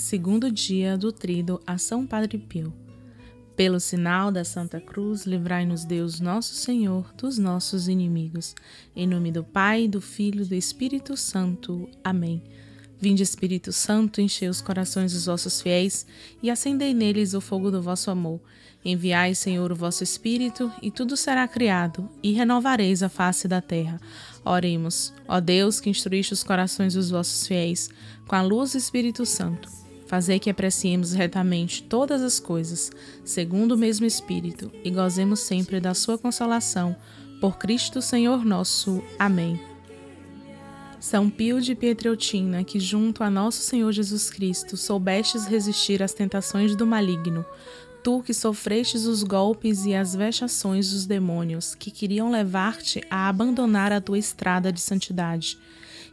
segundo dia do trido a São Padre Pio. Pelo sinal da Santa Cruz, livrai-nos Deus nosso Senhor dos nossos inimigos. Em nome do Pai, do Filho e do Espírito Santo. Amém. Vinde, Espírito Santo, enchei os corações dos vossos fiéis e acendei neles o fogo do vosso amor. Enviai, Senhor, o vosso Espírito, e tudo será criado, e renovareis a face da terra. Oremos, ó Deus, que instruíste os corações dos vossos fiéis, com a luz do Espírito Santo. Fazei que apreciemos retamente todas as coisas, segundo o mesmo Espírito, e gozemos sempre da sua consolação. Por Cristo Senhor nosso. Amém. São Pio de Pietreutina, que junto a nosso Senhor Jesus Cristo soubestes resistir às tentações do maligno, tu que sofrestes os golpes e as vexações dos demônios que queriam levar-te a abandonar a tua estrada de santidade.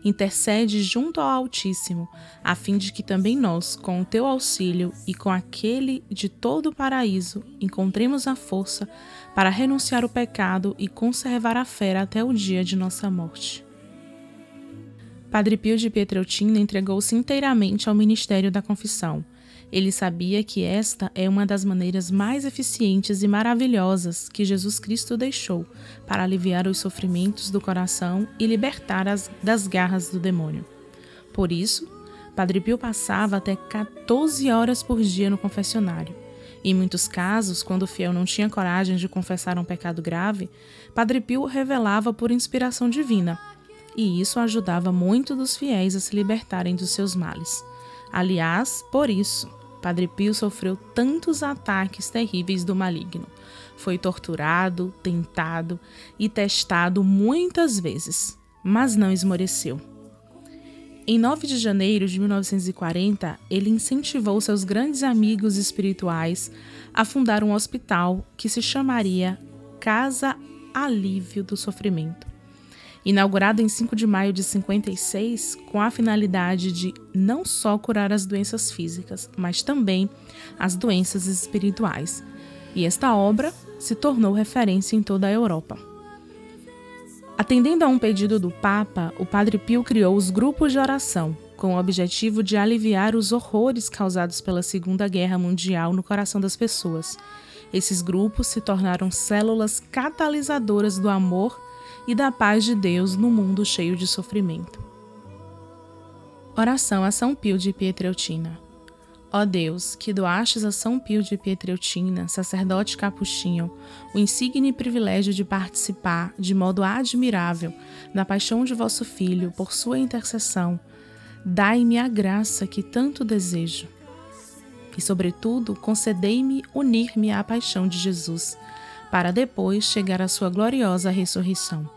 Intercede junto ao Altíssimo, a fim de que também nós, com o teu auxílio e com aquele de todo o paraíso, encontremos a força para renunciar o pecado e conservar a fé até o dia de nossa morte. Padre Pio de Pietreutina entregou-se inteiramente ao ministério da confissão ele sabia que esta é uma das maneiras mais eficientes e maravilhosas que Jesus Cristo deixou para aliviar os sofrimentos do coração e libertar as, das garras do demônio. Por isso, Padre Pio passava até 14 horas por dia no confessionário. Em muitos casos, quando o fiel não tinha coragem de confessar um pecado grave, Padre Pio revelava por inspiração divina, e isso ajudava muito dos fiéis a se libertarem dos seus males. Aliás, por isso, Padre Pio sofreu tantos ataques terríveis do maligno. Foi torturado, tentado e testado muitas vezes, mas não esmoreceu. Em 9 de janeiro de 1940, ele incentivou seus grandes amigos espirituais a fundar um hospital que se chamaria Casa Alívio do Sofrimento inaugurado em 5 de maio de 56 com a finalidade de não só curar as doenças físicas, mas também as doenças espirituais. E esta obra se tornou referência em toda a Europa. Atendendo a um pedido do Papa, o Padre Pio criou os grupos de oração, com o objetivo de aliviar os horrores causados pela Segunda Guerra Mundial no coração das pessoas. Esses grupos se tornaram células catalisadoras do amor e da paz de Deus no mundo cheio de sofrimento. Oração a São Pio de Pietreutina. Ó Deus, que doastes a São Pio de Pietreutina, sacerdote capuchinho, o insigne privilégio de participar, de modo admirável, da paixão de vosso Filho, por sua intercessão, dai-me a graça que tanto desejo. E, sobretudo, concedei-me unir-me à paixão de Jesus, para depois chegar à sua gloriosa ressurreição.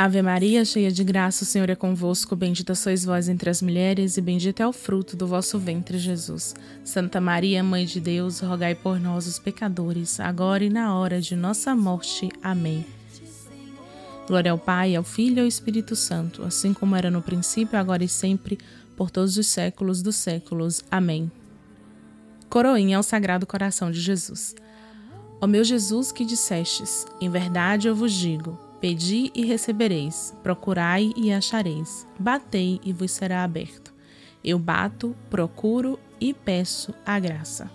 Ave Maria, cheia de graça, o Senhor é convosco. Bendita sois vós entre as mulheres, e bendito é o fruto do vosso ventre, Jesus. Santa Maria, Mãe de Deus, rogai por nós, os pecadores, agora e na hora de nossa morte. Amém. Glória ao Pai, ao Filho e ao Espírito Santo, assim como era no princípio, agora e sempre, por todos os séculos dos séculos. Amém. Coroinha ao Sagrado Coração de Jesus. Ó meu Jesus que dissestes, em verdade eu vos digo, Pedi e recebereis, procurai e achareis, batei e vos será aberto. Eu bato, procuro e peço a graça.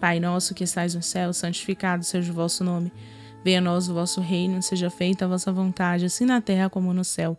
Pai nosso que estais no céu, santificado seja o vosso nome. Venha a nós o vosso reino, seja feita a vossa vontade, assim na terra como no céu.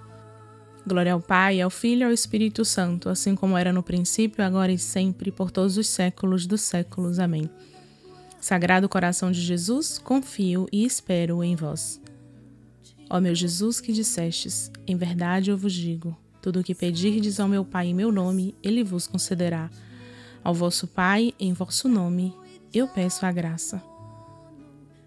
Glória ao Pai, ao Filho e ao Espírito Santo, assim como era no princípio, agora e sempre, por todos os séculos dos séculos. Amém. Sagrado coração de Jesus, confio e espero em vós. Ó meu Jesus que dissestes, em verdade eu vos digo, Tudo o que pedirdes ao meu Pai em meu nome, ele vos concederá. Ao vosso Pai, em vosso nome, eu peço a graça.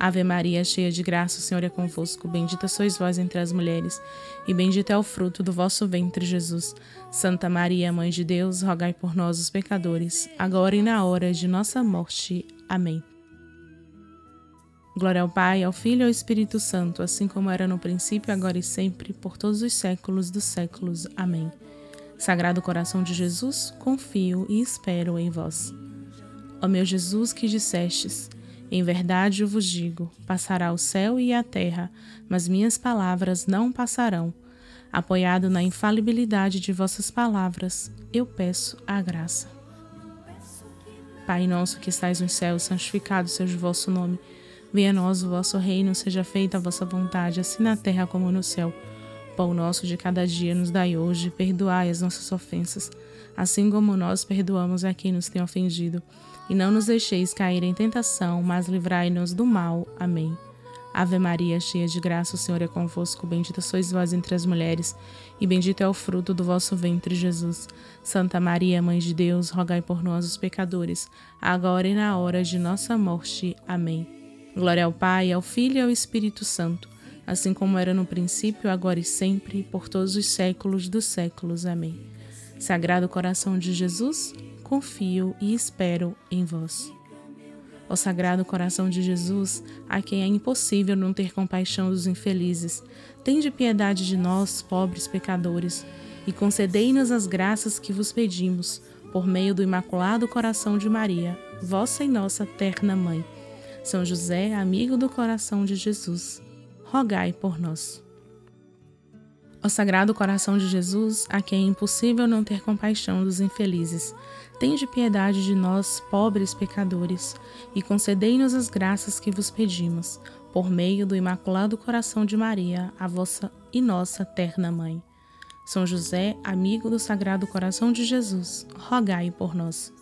Ave Maria, cheia de graça, o Senhor é convosco. Bendita sois vós entre as mulheres, e bendito é o fruto do vosso ventre, Jesus. Santa Maria, Mãe de Deus, rogai por nós, os pecadores, agora e na hora de nossa morte. Amém. Glória ao Pai, ao Filho e ao Espírito Santo, assim como era no princípio, agora e sempre, por todos os séculos dos séculos. Amém. Sagrado coração de Jesus, confio e espero em vós. Ó meu Jesus, que dissestes em verdade eu vos digo: passará o céu e a terra, mas minhas palavras não passarão. Apoiado na infalibilidade de vossas palavras, eu peço a graça. Pai nosso que estais nos céus, santificado seja o vosso nome. Venha a nós o vosso reino, seja feita a vossa vontade, assim na terra como no céu. Pão nosso de cada dia nos dai hoje, perdoai as nossas ofensas, assim como nós perdoamos a quem nos tem ofendido e não nos deixeis cair em tentação, mas livrai-nos do mal. Amém. Ave Maria, cheia de graça, o Senhor é convosco. Bendita sois vós entre as mulheres, e bendito é o fruto do vosso ventre, Jesus. Santa Maria, Mãe de Deus, rogai por nós, os pecadores, agora e na hora de nossa morte. Amém. Glória ao Pai, ao Filho e ao Espírito Santo, assim como era no princípio, agora e sempre, por todos os séculos dos séculos. Amém. Sagrado coração de Jesus, confio e espero em vós. Ó Sagrado Coração de Jesus, a quem é impossível não ter compaixão dos infelizes, tende piedade de nós, pobres pecadores, e concedei-nos as graças que vos pedimos, por meio do Imaculado Coração de Maria, vossa e nossa terna Mãe. São José, amigo do coração de Jesus, rogai por nós. Ó Sagrado Coração de Jesus, a quem é impossível não ter compaixão dos infelizes, tende piedade de nós, pobres pecadores, e concedei-nos as graças que vos pedimos, por meio do Imaculado Coração de Maria, a vossa e nossa terna Mãe. São José, amigo do Sagrado Coração de Jesus, rogai por nós.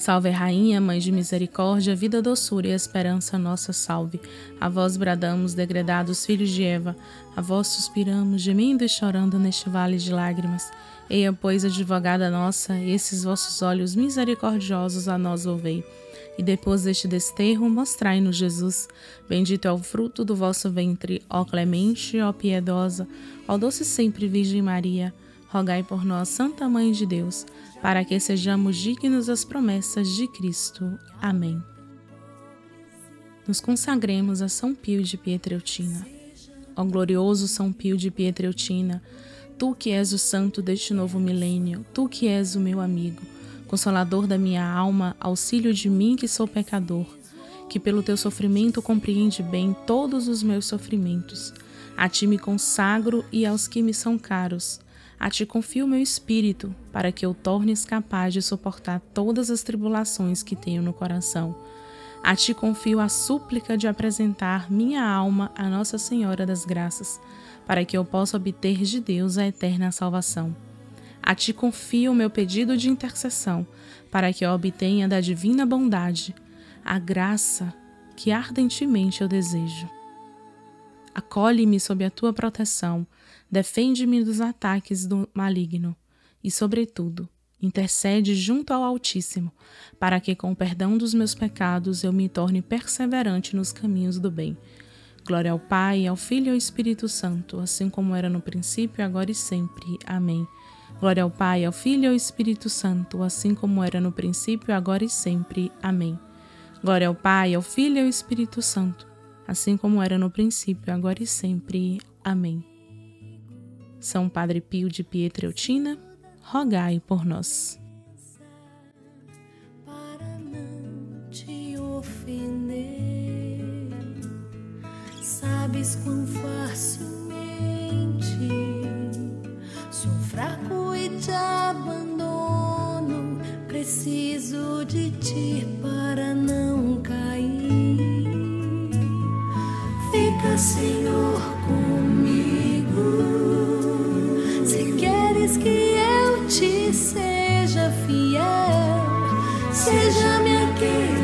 Salve, Rainha, Mãe de Misericórdia, vida, doçura e esperança, nossa salve. A vós bradamos, degredados filhos de Eva, a vós suspiramos, gemendo e chorando neste vale de lágrimas. Eia, pois, advogada nossa, esses vossos olhos misericordiosos a nós ouvei. E depois deste desterro, mostrai-nos Jesus. Bendito é o fruto do vosso ventre, ó clemente, ó piedosa, ó doce sempre Virgem Maria rogai por nós, Santa Mãe de Deus, para que sejamos dignos das promessas de Cristo. Amém. Nos consagremos a São Pio de Pietreutina. Ó glorioso São Pio de Pietreutina, tu que és o santo deste novo milênio, tu que és o meu amigo, consolador da minha alma, auxílio de mim que sou pecador, que pelo teu sofrimento compreende bem todos os meus sofrimentos. A ti me consagro e aos que me são caros a ti confio meu espírito, para que eu tornes capaz de suportar todas as tribulações que tenho no coração. A ti confio a súplica de apresentar minha alma a Nossa Senhora das Graças, para que eu possa obter de Deus a eterna salvação. A ti confio o meu pedido de intercessão, para que eu obtenha da divina bondade a graça que ardentemente eu desejo. Acolhe-me sob a tua proteção Defende-me dos ataques do maligno e, sobretudo, intercede junto ao Altíssimo, para que, com o perdão dos meus pecados, eu me torne perseverante nos caminhos do bem. Glória ao Pai, ao Filho e ao Espírito Santo, assim como era no princípio, agora e sempre. Amém. Glória ao Pai, ao Filho e ao Espírito Santo, assim como era no princípio, agora e sempre. Amém. Glória ao Pai, ao Filho e ao Espírito Santo, assim como era no princípio, agora e sempre. Amém. são Padre Pio de Pietreutina, rogai por nós. Para não te ofender, sabes quão facilmente Senhor, comigo. Se queres que eu te seja fiel, seja-me aquele